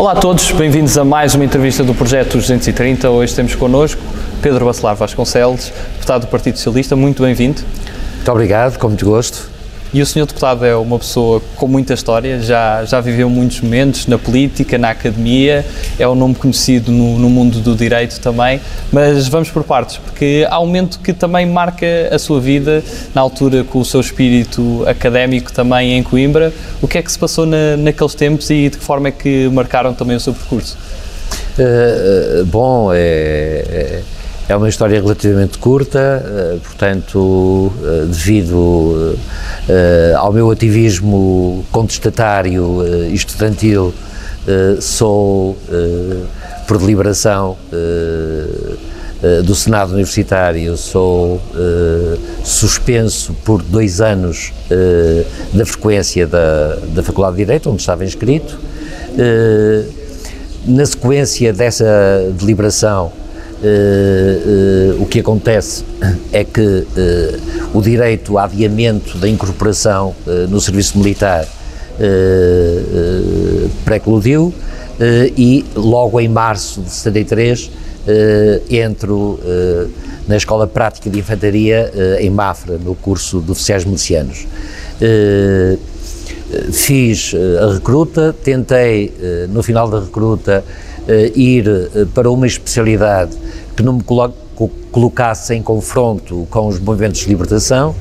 Olá a todos, bem-vindos a mais uma entrevista do Projeto 230. Hoje temos connosco Pedro Bacelar Vasconcelos, deputado do Partido Socialista. Muito bem-vindo. Muito obrigado, com muito gosto. E o senhor deputado é uma pessoa com muita história, já, já viveu muitos momentos na política, na academia, é um nome conhecido no, no mundo do direito também, mas vamos por partes, porque há um momento que também marca a sua vida, na altura com o seu espírito académico também em Coimbra. O que é que se passou na, naqueles tempos e de que forma é que marcaram também o seu percurso? Uh, bom, é, é é uma história relativamente curta, eh, portanto, eh, devido eh, ao meu ativismo contestatário estudantil, sou, por deliberação do Senado Universitário, sou suspenso por dois anos da frequência da, da Faculdade de Direito, onde estava inscrito. Na sequência dessa deliberação, Uh, uh, o que acontece é que uh, o direito a adiamento da incorporação no serviço militar precludiu e logo em março de 73 entro na Escola Prática de Infantaria em Mafra, no curso de oficiais milicianos. fiz a recruta, tentei no final da recruta ir para uma especialidade que não me colocasse em confronto com os movimentos de libertação.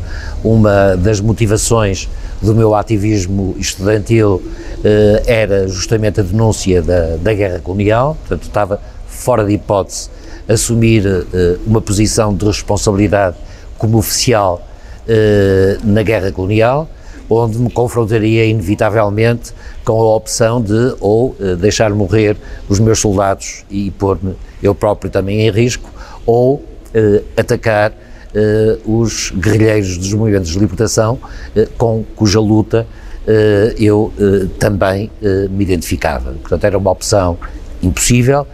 Uma das motivações do meu ativismo estudantil eh, era justamente a denúncia da, da guerra colonial, portanto estava fora de hipótese assumir eh, uma posição de responsabilidade como oficial eh, na guerra colonial, onde me confrontaria inevitavelmente com a opção de ou deixar morrer os meus soldados e pôr-me eu próprio também em risco, ou eh, atacar eh, os guerrilheiros dos movimentos de libertação, eh, com cuja luta eu também me identificava. Portanto, era uma opção impossível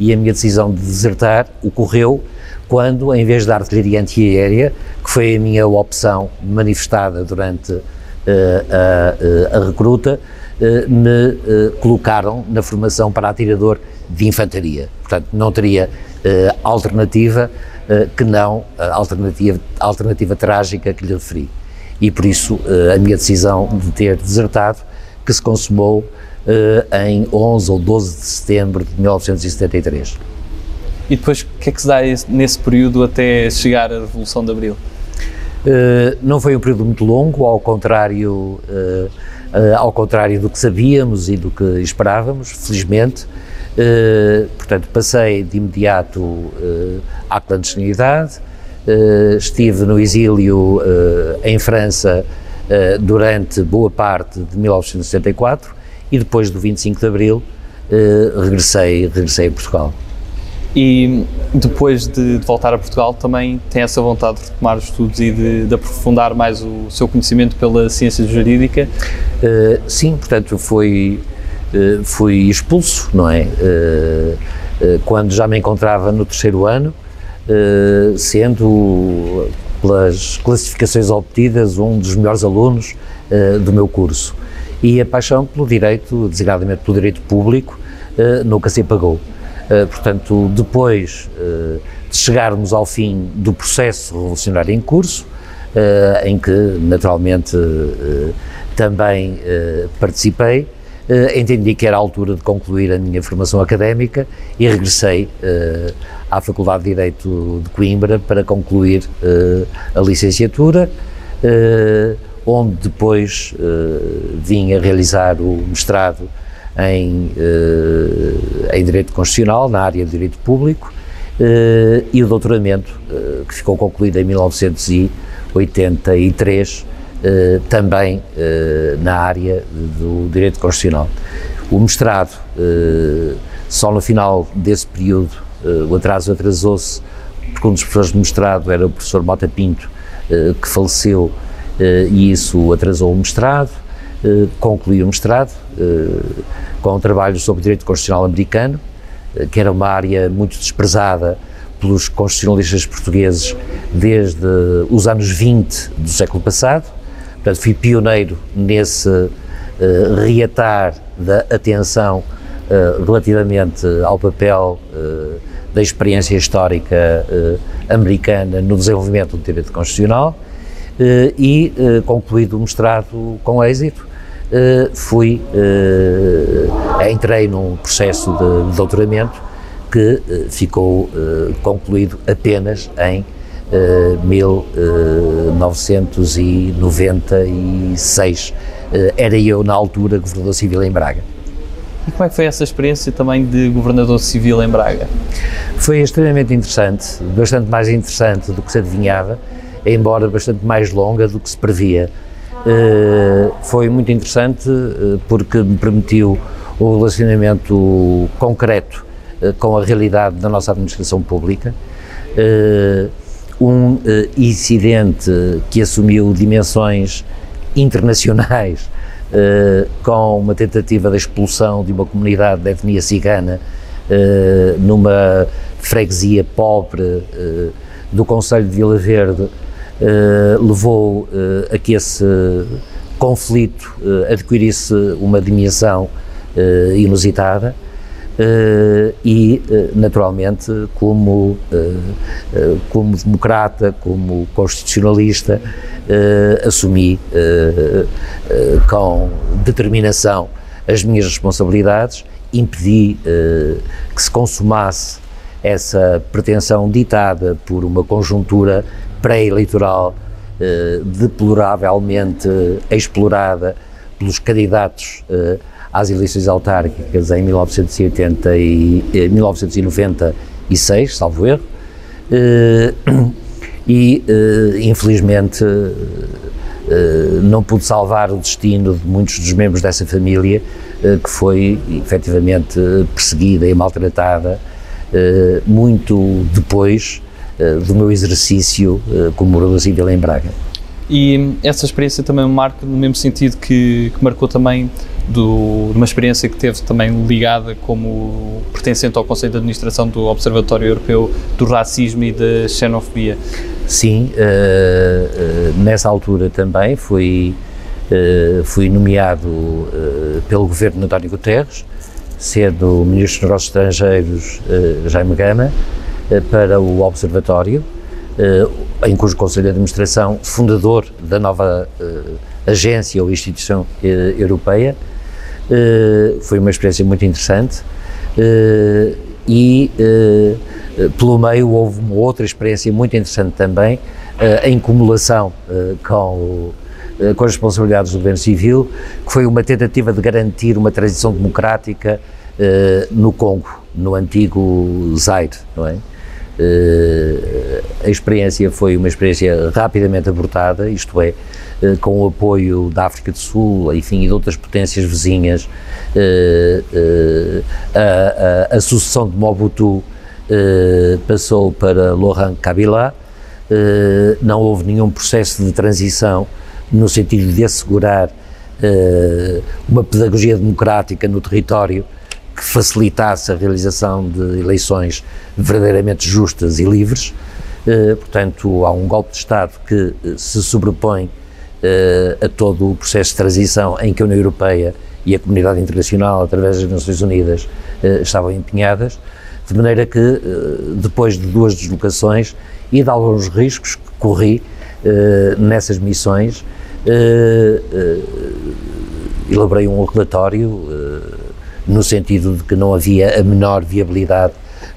e a minha decisão de desertar ocorreu quando, em vez da artilharia antiaérea, que foi a minha opção manifestada durante a, a, a recruta, me colocaram na formação para atirador de infantaria. Portanto, não teria alternativa que não a alternativa, alternativa trágica que lhe referi. E por isso a minha decisão de ter desertado, que se consumou em 11 ou 12 de setembro de 1973. E depois, o que é que se dá nesse período até chegar à Revolução de Abril? Uh, não foi um período muito longo, ao contrário, uh, uh, ao contrário do que sabíamos e do que esperávamos, felizmente. Portanto, passei de imediato à clandestinidade, estive no exílio em França durante boa parte de 1974 e depois do 25 de Abril regressei, regressei a Portugal. E depois de, de, voltar a Portugal também tem essa vontade de retomar os estudos e de, de aprofundar mais o seu conhecimento pela ciência jurídica? sim, portanto foi eh, fui expulso, não é? Eh, quando já me encontrava no terceiro ano, sendo, pelas classificações obtidas, um dos melhores alunos do meu curso. E a paixão pelo direito, designadamente pelo direito público, nunca se apagou. Portanto, depois de chegarmos ao fim do processo revolucionário em curso, em que naturalmente também participei, entendi que era a altura de concluir a minha formação académica e regressei à Faculdade de Direito de Coimbra para concluir a licenciatura, onde depois vim a realizar o mestrado em, em Direito Constitucional, na área de Direito Público, e o doutoramento, que ficou concluído em 1983, eh, também eh, na área do direito constitucional. O mestrado, eh, só no final desse período, o atraso atrasou-se, porque um dos professores de mestrado era o professor Mota Pinto, que faleceu e isso atrasou o mestrado. Concluí o mestrado com um trabalho sobre direito constitucional americano, que era uma área muito desprezada pelos constitucionalistas portugueses desde os anos 20 do século passado. Portanto, fui pioneiro nesse reatar da atenção relativamente ao papel da experiência histórica americana no desenvolvimento do direito constitucional e, concluído o mestrado com êxito, fui, entrei num processo de doutoramento que ficou concluído apenas em 1996. Era eu, na altura, governador civil em Braga. E como é que foi essa experiência também de governador civil em Braga? Foi extremamente interessante, bastante mais interessante do que se adivinhava, embora bastante mais longa do que se previa. Foi muito interessante porque me permitiu o relacionamento concreto com a realidade da nossa administração pública. Um incidente que assumiu dimensões internacionais com uma tentativa de expulsão de uma comunidade de etnia cigana numa freguesia pobre do Conselho de Vila Verde levou a que esse conflito adquirisse uma dimensão inusitada Uh, e, uh, naturalmente, como, uh, como democrata, como constitucionalista, assumi com determinação as minhas responsabilidades, impedi que se consumasse essa pretensão ditada por uma conjuntura pré-eleitoral deploravelmente explorada pelos candidatos às eleições autárquicas em 1980 e, eh, 1996, salvo erro, eh, e eh, infelizmente eh, não pude salvar o destino de muitos dos membros dessa família eh, que foi efetivamente perseguida e maltratada eh, muito depois do meu exercício como morador civil em Braga. E essa experiência também marca no mesmo sentido que, que marcou também do, de uma experiência que teve também ligada como pertencente ao Conselho de Administração do Observatório Europeu do Racismo e da Xenofobia. Sim, uh, uh, nessa altura também fui, uh, fui nomeado pelo governo de António Guterres, sendo o Ministro dos Negócios Estrangeiros Jaime Gama, para o Observatório, em cujo Conselho de Administração, fundador da nova agência ou instituição europeia, eh, foi uma experiência muito interessante e pelo meio houve uma outra experiência muito interessante também, em cumulação com, com as responsabilidades do governo civil, que foi uma tentativa de garantir uma transição democrática no Congo, no antigo Zaire, não é? a experiência foi uma experiência rapidamente abortada, isto é, eh, com o apoio da África do Sul, enfim, e de outras potências vizinhas, eh, a, a, a sucessão de Mobutu passou para Laurent Kabila, não houve nenhum processo de transição no sentido de assegurar uma pedagogia democrática no território que facilitasse a realização de eleições verdadeiramente justas e livres. Portanto, há um golpe de Estado que se sobrepõe uh, a todo o processo de transição em que a União Europeia e a comunidade internacional, através das Nações Unidas, estavam empenhadas, de maneira que, depois de duas deslocações e de alguns riscos que corri nessas missões, elaborei um relatório no sentido de que não havia a menor viabilidade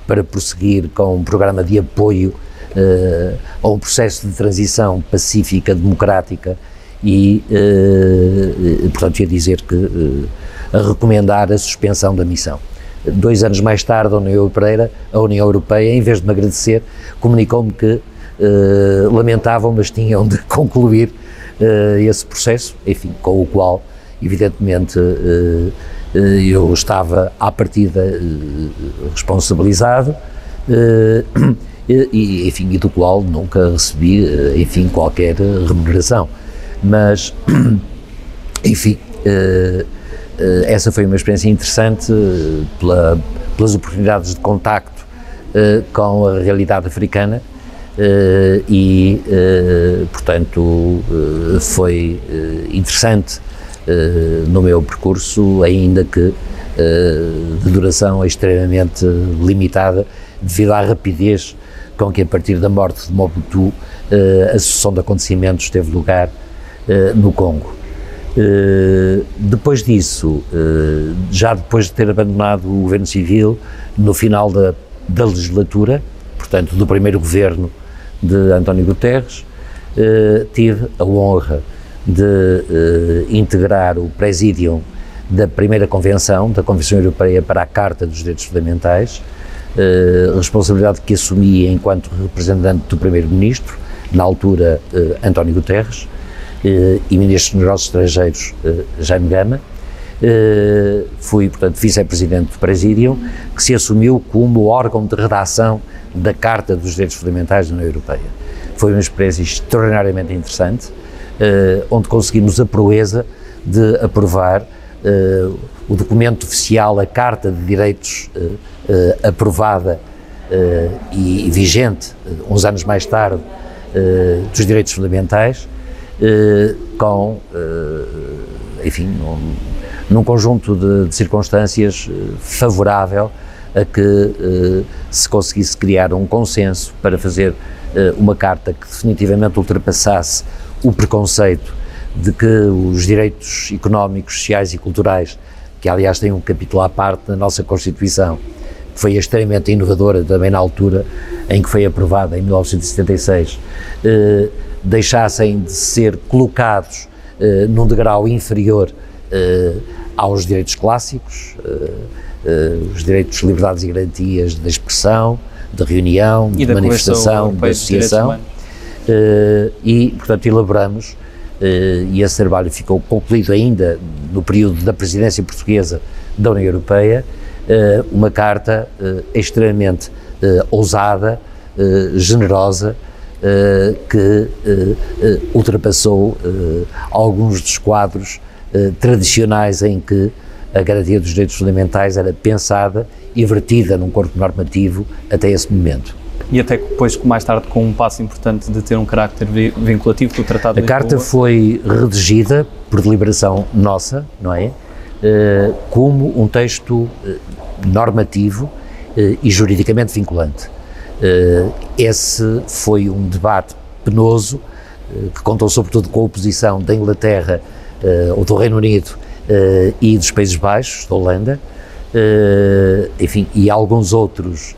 para prosseguir com um programa de apoio uh, a um processo de transição pacífica, democrática e, uh, portanto, ia dizer que uh, a recomendar a suspensão da missão. Dois anos mais tarde, a União Europeia, a União Europeia em vez de me agradecer, comunicou-me que uh, lamentavam, mas tinham de concluir esse processo, enfim, com o qual, evidentemente, eu estava à partida responsabilizado e, enfim, e do qual nunca recebi, enfim, qualquer remuneração. Mas, enfim, essa foi uma experiência interessante pela, pelas oportunidades de contacto com a realidade africana e, portanto, foi interessante no meu percurso, ainda que de duração extremamente limitada, devido à rapidez com que, a partir da morte de Mobutu, a sucessão de acontecimentos teve lugar no Congo. depois disso, já depois de ter abandonado o governo civil, no final da, da legislatura, portanto, do primeiro governo de António Guterres, tive a honra de uh, integrar o Presidium da primeira convenção, da Convenção Europeia para a Carta dos Direitos Fundamentais, uh, responsabilidade que assumi enquanto representante do Primeiro-Ministro, na altura uh, António Guterres, e Ministro dos Negócios Estrangeiros Jaime Gama. fui, portanto, vice-presidente do Presidium, que se assumiu como órgão de redação da Carta dos Direitos Fundamentais da União Europeia. Foi uma experiência extraordinariamente interessante, onde conseguimos a proeza de aprovar uh, o documento oficial, a Carta de Direitos uh, aprovada e, vigente, uns anos mais tarde, dos direitos fundamentais, com, enfim, num, num conjunto de, de, circunstâncias favorável a que se conseguisse criar um consenso para fazer uma carta que definitivamente ultrapassasse o preconceito de que os direitos económicos, sociais e culturais, que aliás tem um capítulo à parte na nossa Constituição, que foi extremamente inovadora também na altura em que foi aprovada, em 1976, eh, deixassem de ser colocados eh, num degrau inferior eh, aos direitos clássicos, eh, eh, os direitos, liberdades e garantias de expressão, de reunião, e de manifestação, de associação e, portanto, elaboramos, uh, e esse trabalho ficou concluído ainda no período da presidência portuguesa da União Europeia, uh, uma carta extremamente ousada, generosa, que ultrapassou alguns dos quadros tradicionais em que a garantia dos direitos fundamentais era pensada e vertida num corpo normativo até esse momento e até depois, mais tarde, com um passo importante de ter um carácter vinculativo do Tratado A carta foi redigida por deliberação nossa, não é? Uh, como um texto uh, normativo uh, e juridicamente vinculante. esse foi um debate penoso, que contou sobretudo com a oposição da Inglaterra ou do Reino Unido e dos Países Baixos, da Holanda, enfim, e alguns outros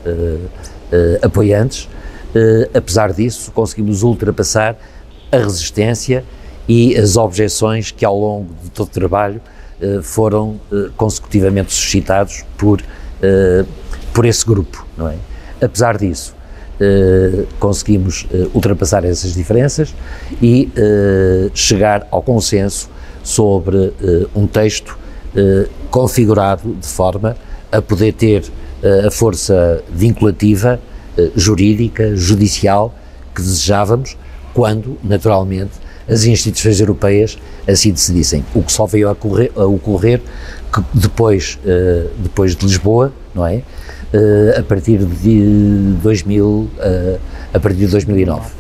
apoiantes. Uh, apesar disso, conseguimos ultrapassar a resistência e as objeções que ao longo de todo o trabalho uh, foram consecutivamente suscitados por, por esse grupo, não é? Apesar disso, conseguimos ultrapassar essas diferenças e chegar ao consenso sobre um texto configurado de forma a poder ter a força vinculativa, eh, jurídica, judicial que desejávamos, quando, naturalmente, as instituições europeias assim decidissem. O que só veio a ocorrer, a ocorrer que depois, eh, depois de Lisboa, não é? Eh, a partir de 2000, a partir de 2009.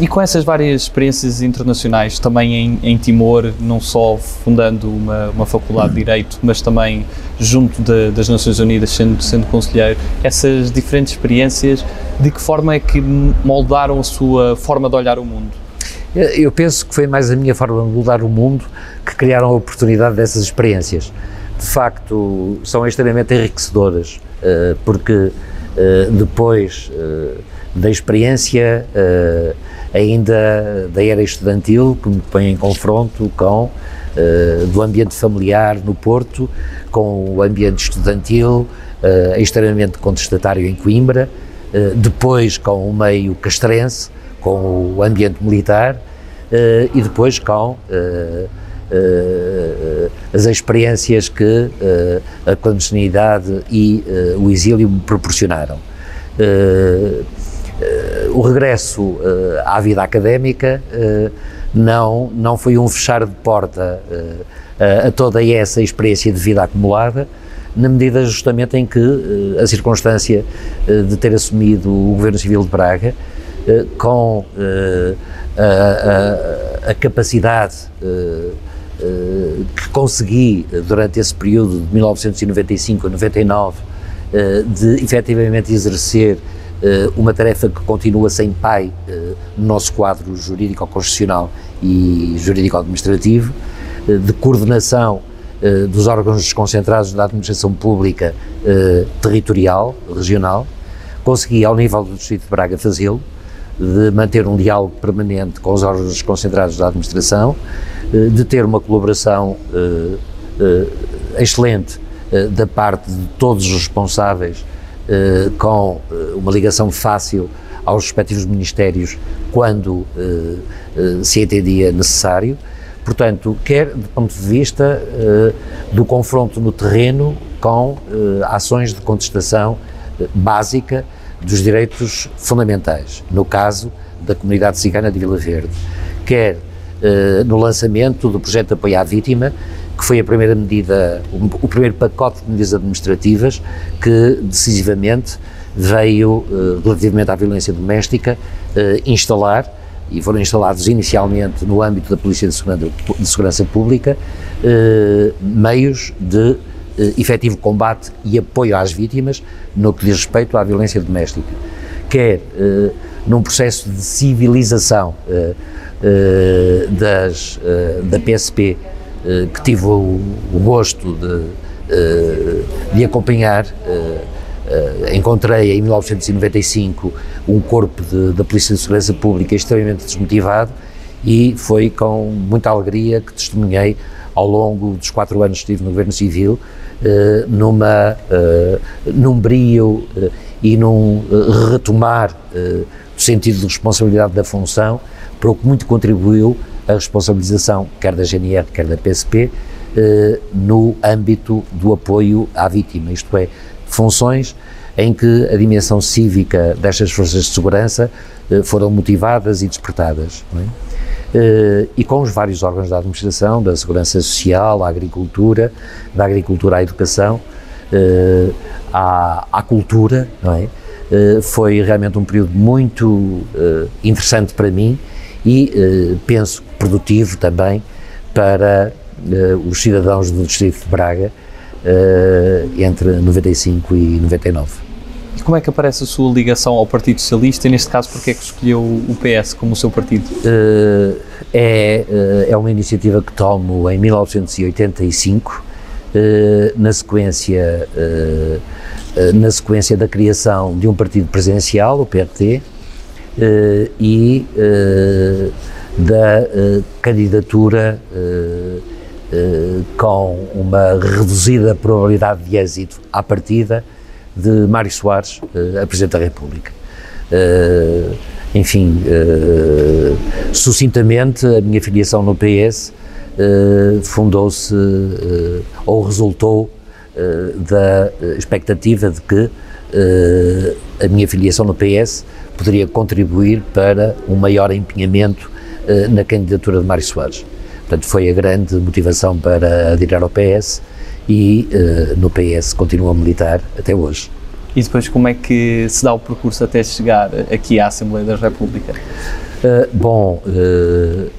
E com essas várias experiências internacionais, também em, em Timor, não só fundando uma, uma faculdade de Direito, mas também junto de, das Nações Unidas, sendo, sendo conselheiro, essas diferentes experiências, de que forma é que moldaram a sua forma de olhar o mundo? Eu penso que foi mais a minha forma de mudar o mundo que criaram a oportunidade dessas experiências. De facto, são extremamente enriquecedoras, uh, porque uh, depois da experiência uh, ainda da era estudantil, que me põe em confronto com uh, do ambiente familiar no Porto, com o ambiente estudantil uh, extremamente contestatário em Coimbra, depois com o meio castrense, com o ambiente militar e depois com as experiências que a clandestinidade e o exílio me proporcionaram. O regresso uh, à vida académica uh, não, não foi um fechar de porta a toda essa experiência de vida acumulada, na medida justamente em que a circunstância de ter assumido o Governo Civil de Braga, com a, a, a, capacidade que consegui durante esse período de 1995 a 99 de efetivamente exercer uma tarefa que continua sem pai no nosso quadro jurídico-constitucional e jurídico-administrativo, de coordenação dos órgãos desconcentrados da administração pública territorial, regional. Consegui, ao nível do Distrito de Braga, fazê-lo, de manter um diálogo permanente com os órgãos desconcentrados da administração, de ter uma colaboração excelente da parte de todos os responsáveis, com uma ligação fácil aos respectivos ministérios quando se entendia necessário. Portanto, quer do ponto de vista do confronto no terreno com ações de contestação básica dos direitos fundamentais, no caso da comunidade cigana de Vila Verde, quer no lançamento do projeto de apoio à vítima, que foi a primeira medida, o, primeiro pacote de medidas administrativas que decisivamente veio, uh, relativamente à violência doméstica, uh, instalar, e foram instalados inicialmente no âmbito da Polícia de Segurança, Pública, meios de eh, efetivo combate e apoio às vítimas no que diz respeito à violência doméstica, quer eh, num processo de civilização eh, eh das, eh, da PSP, eh, que tive o, o gosto de, de acompanhar. encontrei em 1995 um corpo da Polícia de Segurança Pública extremamente desmotivado e foi com muita alegria que testemunhei ao longo dos quatro anos que estive no Governo Civil eh, numa, eh, num brio eh, e num retomar do sentido de responsabilidade da função, para o que muito contribuiu a responsabilização, quer da GNR, quer da PSP, no âmbito do apoio à vítima, isto é, funções em que a dimensão cívica destas forças de segurança foram motivadas e despertadas. É? Eh, e com os vários órgãos da administração, da segurança social, à agricultura, da agricultura à educação, eh, à, à cultura, é? Eh, foi realmente um período muito interessante para mim e penso produtivo também para os cidadãos do Distrito de Braga entre 95 e 99. E como é que aparece a sua ligação ao Partido Socialista e, neste caso, porque é que escolheu o PS como o seu partido? Uh, é, uh, é uma iniciativa que tomo em 1985, uh, na, sequência, na sequência da criação de um partido presidencial, o PRT, e da candidatura com uma reduzida probabilidade de êxito à partida de Mário Soares uh, a Presidente da República. Enfim, sucintamente, a minha filiação no PS fundou-se ou resultou da expectativa de que a minha filiação no PS poderia contribuir para um maior empenhamento na candidatura de Mário Soares. Portanto, foi a grande motivação para aderir ao PS e uh, no PS continua a militar até hoje. E depois como é que se dá o percurso até chegar aqui à Assembleia da República? Uh, bom, uh,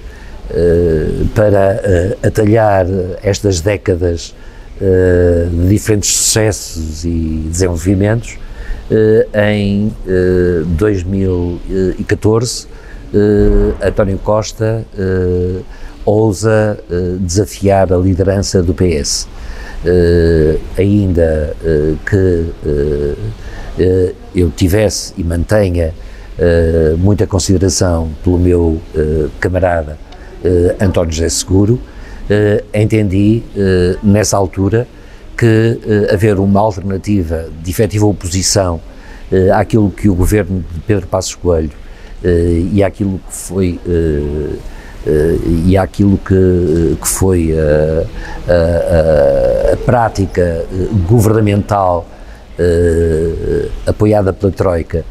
para atalhar estas décadas de diferentes sucessos e desenvolvimentos, em 2014 António Costa ousa desafiar a liderança do PS ainda que eu tivesse e mantenha muita consideração pelo meu camarada António José Seguro, entendi nessa altura que haver uma alternativa de efetiva oposição àquilo que o governo de Pedro Passos Coelho e àquilo que foi Uh, e àquilo que, que foi a, a, a prática governamental apoiada pela Troika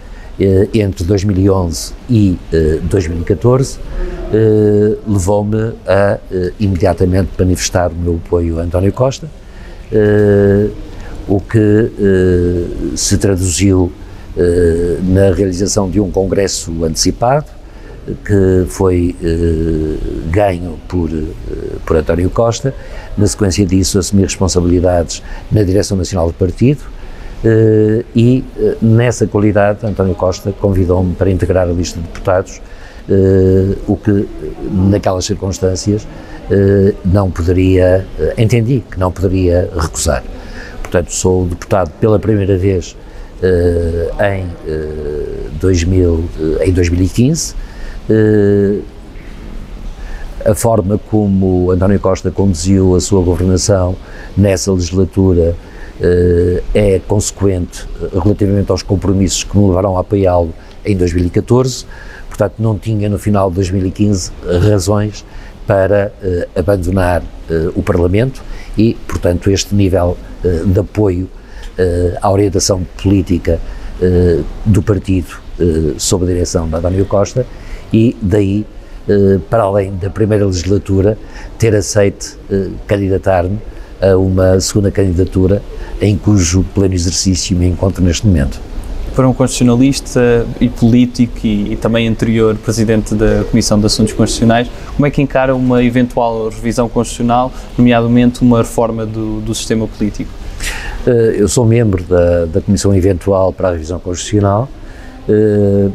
entre 2011 e 2014, levou-me a imediatamente manifestar o meu apoio a António Costa, o que se traduziu na realização de um congresso antecipado, que foi ganho por, por António Costa. Na sequência disso, assumi responsabilidades na Direção Nacional do Partido e, nessa qualidade, António Costa convidou-me para integrar a lista de deputados, o que, naquelas circunstâncias, não poderia, entendi que não poderia recusar. Portanto, sou deputado pela primeira vez uh, em, uh, 2000, uh, em 2015. a forma como António Costa conduziu a sua governação nessa legislatura é consequente relativamente aos compromissos que me levaram a apoiá-lo em 2014. Portanto, não tinha no final de 2015 razões para abandonar o Parlamento e, portanto, este nível de apoio eh, à orientação política eh, do partido eh, sob a direção de António Costa e daí, para além da primeira legislatura, ter aceito candidatar-me a uma segunda candidatura em cujo pleno exercício me encontro neste momento. Para um constitucionalista e político e, e, também anterior presidente da Comissão de Assuntos Constitucionais, como é que encara uma eventual revisão constitucional, nomeadamente uma reforma do, do sistema político? Eh, eu sou membro da, da Comissão Eventual para a Revisão Constitucional. Eh,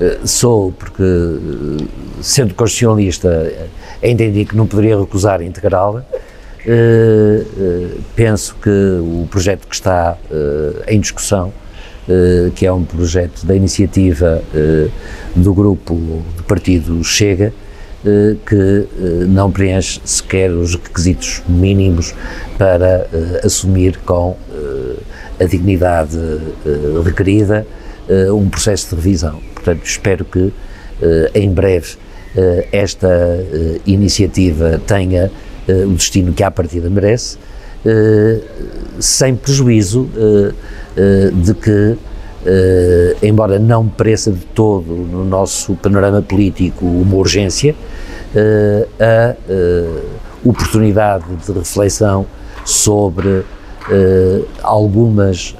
eh, sou porque, sendo constitucionalista, entendi que não poderia recusar integrá-la. Penso que o projeto que está em discussão, que é um projeto da iniciativa do grupo do partido Chega, que eh, não preenche sequer os requisitos mínimos para eh, assumir com a dignidade requerida um processo de revisão. Portanto, espero que em breve esta iniciativa tenha o destino que à partida merece, sem prejuízo de que Uh, embora não pareça de todo no nosso panorama político uma urgência, uh, a uh, oportunidade de reflexão sobre algumas,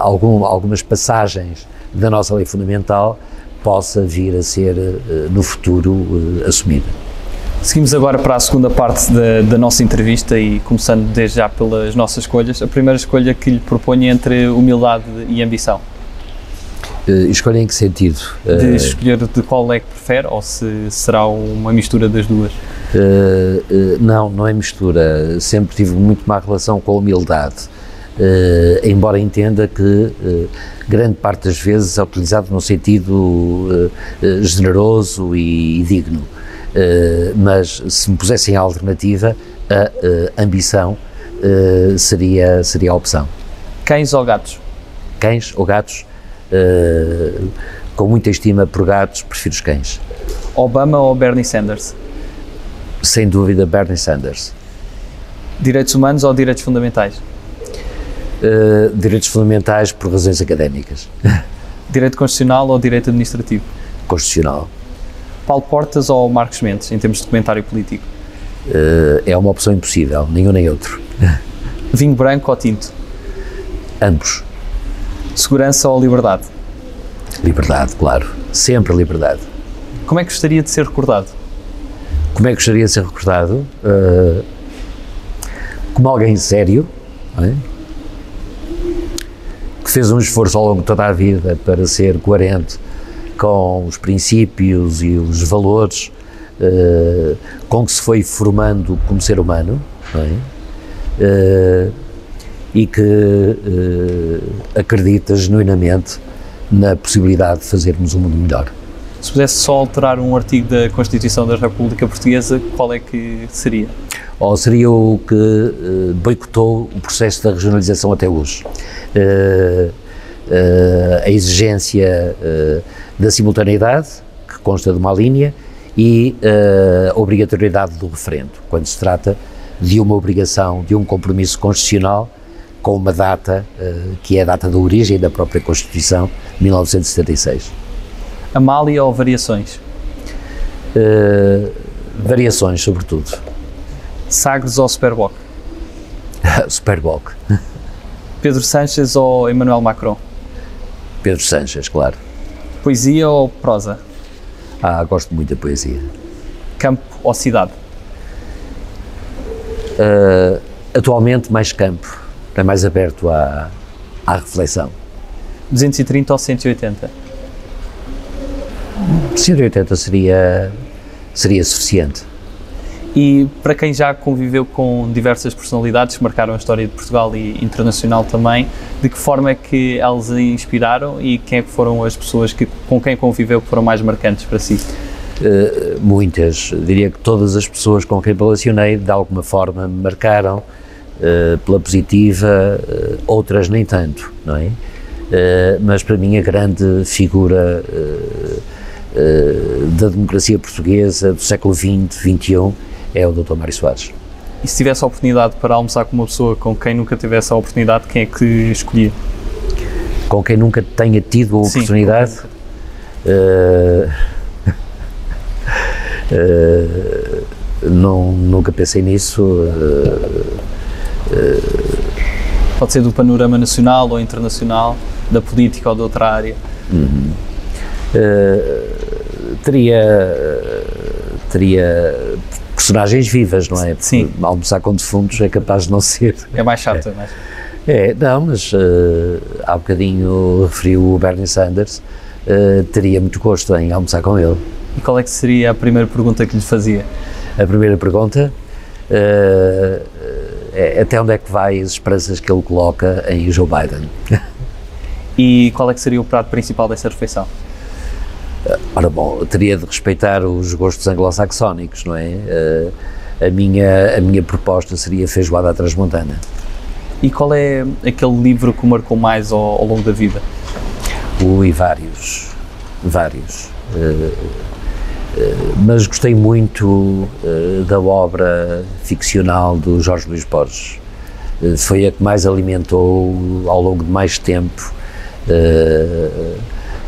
algum, algumas passagens da nossa lei fundamental possa vir a ser no futuro assumida. Seguimos agora para a segunda parte da, da, nossa entrevista e começando desde já pelas nossas escolhas. A primeira escolha que lhe proponho é entre humildade e ambição. Uh, escolha em que sentido? De uh, escolher de qual é que prefere ou se será uma mistura das duas? Uh, não, não é mistura. Sempre tive muito má relação com a humildade. embora entenda que grande parte das vezes é utilizado num sentido generoso e, e digno. Eh, mas se me pusessem a alternativa, a uh, ambição uh, seria, seria a opção. Cães ou gatos? Cães ou gatos? com muita estima por gatos, prefiro os cães. Obama ou Bernie Sanders? Sem dúvida, Bernie Sanders. Direitos humanos ou direitos fundamentais? direitos fundamentais por razões académicas. Direito constitucional ou direito administrativo? Constitucional. Paulo Portas ou Marcos Mendes, em termos de comentário político? Uh, é uma opção impossível, nenhum nem outro. Vinho branco ou tinto? Ambos. Segurança ou liberdade? Liberdade, claro. Sempre liberdade. Como é que gostaria de ser recordado? Como é que gostaria de ser recordado? Uh, como alguém sério, é? que fez um esforço ao longo de toda a vida para ser coerente com os princípios e os valores uh, com que se foi formando como ser humano, é? uh, e que uh, acredita genuinamente na possibilidade de fazermos um mundo melhor. Se pudesse só alterar um artigo da Constituição da República Portuguesa, qual é que seria? Ou seria o que boicotou o processo da regionalização até hoje. A exigência da simultaneidade, que consta de uma linha, e a obrigatoriedade do referendo, quando se trata de uma obrigação, de um compromisso constitucional com uma data que é a data da origem da própria Constituição, 1976. Amália ou variações? Uh, variações, sobretudo. Sagres ou Superboc? Superboc. Pedro Sanches ou Emmanuel Macron? Pedro Sanches, claro. Poesia ou prosa? Ah, gosto muito da poesia. Campo ou cidade? Uh, atualmente, mais campo, é mais aberto à, à reflexão. 230 ou 180? 180 seria, seria suficiente. E para quem já conviveu com diversas personalidades que marcaram a história de Portugal e internacional também, de que forma é que elas a inspiraram e quem é que foram as pessoas que, com quem conviveu que foram mais marcantes para si? Uh, muitas, diria que todas as pessoas com quem relacionei de alguma forma me marcaram uh, pela positiva, uh, outras nem tanto, não é? mas para mim a grande figura da democracia portuguesa do século XX, XXI é o Dr. Mário Soares. E se tivesse a oportunidade para almoçar com uma pessoa com quem nunca tivesse a oportunidade, quem é que escolhia? Com quem nunca tenha tido a oportunidade? Sim, uh, uh, não, nunca pensei nisso. Uh, Pode ser do panorama nacional ou internacional, da política ou de outra área? Uhum. teria, teria personagens vivas, não é? Sim. Almoçar com defuntos é capaz de não ser. É mais chato, é. mas. É, não, mas uh, há bocadinho referiu o Bernie Sanders, uh, teria muito gosto em almoçar com ele. E qual é que seria a primeira pergunta que lhe fazia? A primeira pergunta uh, é até onde é que vai as esperanças que ele coloca em Joe Biden? E qual é que seria o prato principal dessa refeição? Ora bom, teria de respeitar os gostos anglo-saxónicos, não é? Uh, a, minha, a minha proposta seria feijoada à transmontana. E qual é aquele livro que o marcou mais ao, ao longo da vida? Ui, vários, vários. Uh, uh, mas gostei muito da obra ficcional do Jorge Luís Borges. foi a que mais alimentou ao longo de mais tempo uh,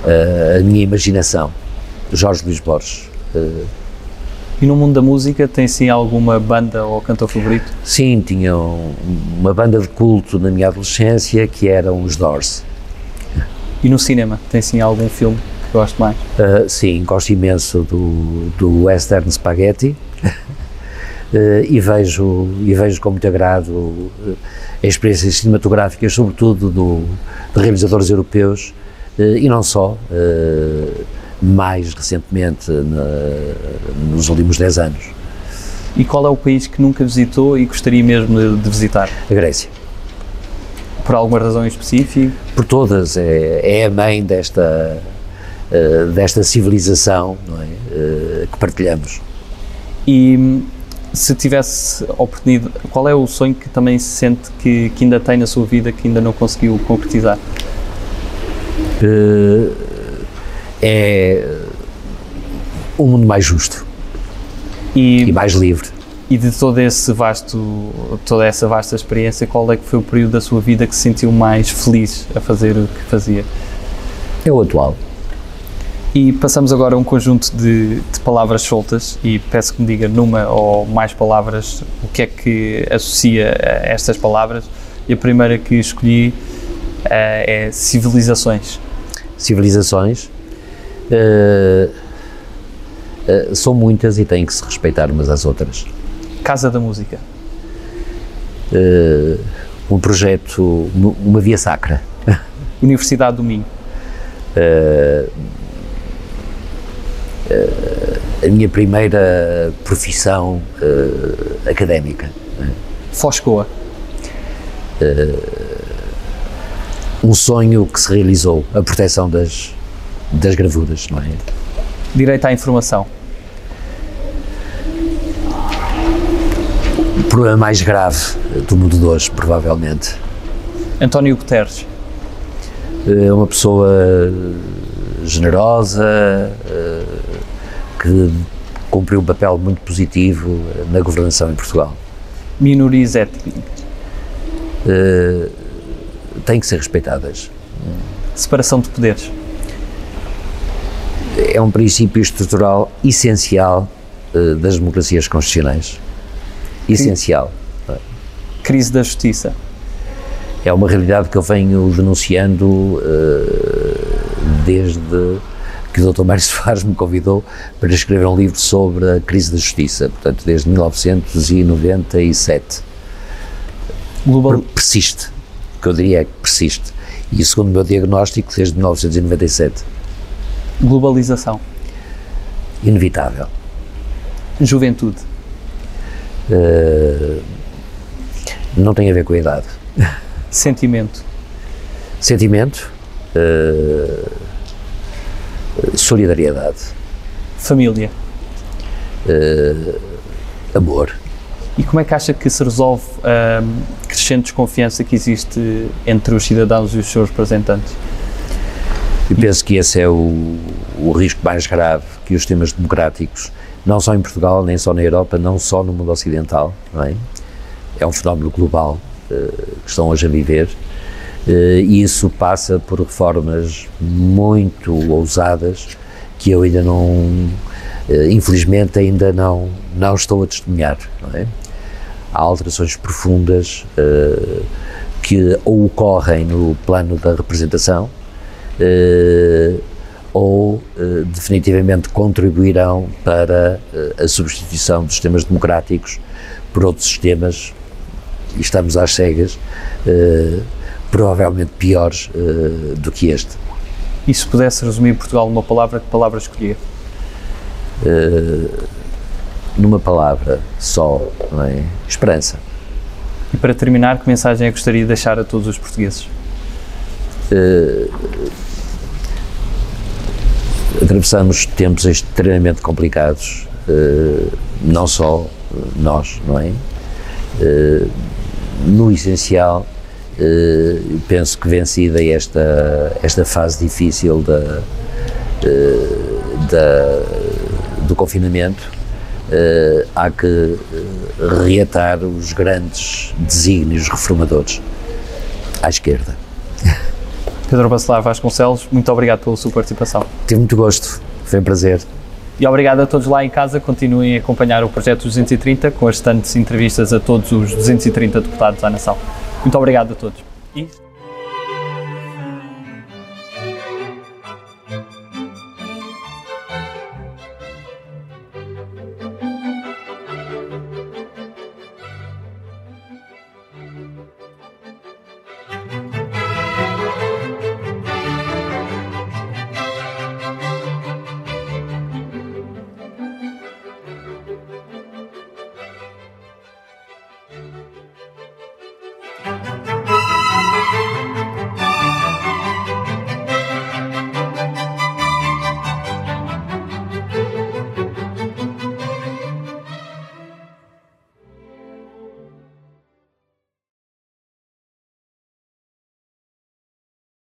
a minha imaginação. Jorge Luís Borges. Uh, e no mundo da música tem sim alguma banda ou cantor favorito? Sim, tinha um, uma banda de culto na minha adolescência que eram os Doors. E no cinema, tem sim algum filme que gosto mais? Uh, sim, gosto imenso do, do Western Spaghetti uh, e, vejo, e vejo com muito agrado uh, experiências cinematográficas, sobretudo do, de realizadores europeus eh, e não só, eh, mais recentemente, nos últimos 10 anos. E qual é o país que nunca visitou e gostaria mesmo de visitar? A Grécia. Por alguma razão específica? Por todas, é, é a mãe desta, eh, desta civilização é? que partilhamos. E se tivesse oportunidade, qual é o sonho que também se sente que, que ainda tem na sua vida que ainda não conseguiu concretizar? Uh, é um mundo mais justo e, e, mais livre. E de todo esse vasto, toda essa vasta experiência, qual é que foi o período da sua vida que se sentiu mais feliz a fazer o que fazia? É o atual. E passamos agora a um conjunto de, de, palavras soltas e peço que me diga numa ou mais palavras o que é que associa a estas palavras. E a primeira que escolhi uh, é civilizações civilizações uh, uh, são muitas e têm que se respeitar umas às outras. Casa da Música. Uh, um projeto, uma via sacra. Universidade do Minho. a minha primeira profissão académica. Foscoa um sonho que se realizou, a proteção das, das gravuras, não é? Direito à informação. O problema mais grave do mundo de hoje, provavelmente. António Guterres. É uma pessoa generosa, eh, que cumpriu um papel muito positivo na governação em Portugal. Minorias étnicas. Eh, têm que ser respeitadas. Separação de poderes. É um princípio estrutural essencial uh, das democracias constitucionais. Essencial. Crise da justiça. É uma realidade que eu venho denunciando uh, desde que o Dr. Mário Soares me convidou para escrever um livro sobre a crise da justiça, portanto, desde 1997. Global... Persiste, que eu diria é que persiste. E segundo o meu diagnóstico, desde 1997. Globalização. Inevitável. Juventude. Uh, não tem a ver com a idade. Sentimento. Sentimento. Uh, solidariedade. Família. Uh, amor. E como é que acha que se resolve uh, crescente desconfiança que existe entre os cidadãos e os seus representantes? Eu penso que esse é o, o risco mais grave que os sistemas democráticos, não só em Portugal, nem só na Europa, não só no mundo ocidental, não é? É um fenómeno global uh, que estão hoje a viver eh, e isso passa por reformas muito ousadas que eu ainda não, eh, infelizmente, ainda não, não estou a testemunhar. É? Há alterações profundas uh, que ou ocorrem no plano da representação uh, ou uh, definitivamente contribuirão para a substituição dos sistemas democráticos por outros sistemas, e estamos às cegas, provavelmente piores do que este. E se pudesse resumir Portugal numa palavra, que palavra escolhia? Numa palavra só, não é? Esperança. E para terminar, que mensagem é que gostaria de deixar a todos os portugueses? Uh, atravessamos tempos extremamente complicados, uh, não só nós, não é? Uh, no essencial, penso que vencida esta, esta fase difícil da, da, do confinamento, uh, há que reatar os grandes desígnios reformadores à esquerda. Pedro Bacelar Vasconcelos, muito obrigado pela sua participação. Tive muito gosto, foi um prazer. E obrigado a todos lá em casa. Continuem a acompanhar o projeto 230 com as restantes entrevistas a todos os 230 deputados da Nação. Muito obrigado a todos. E...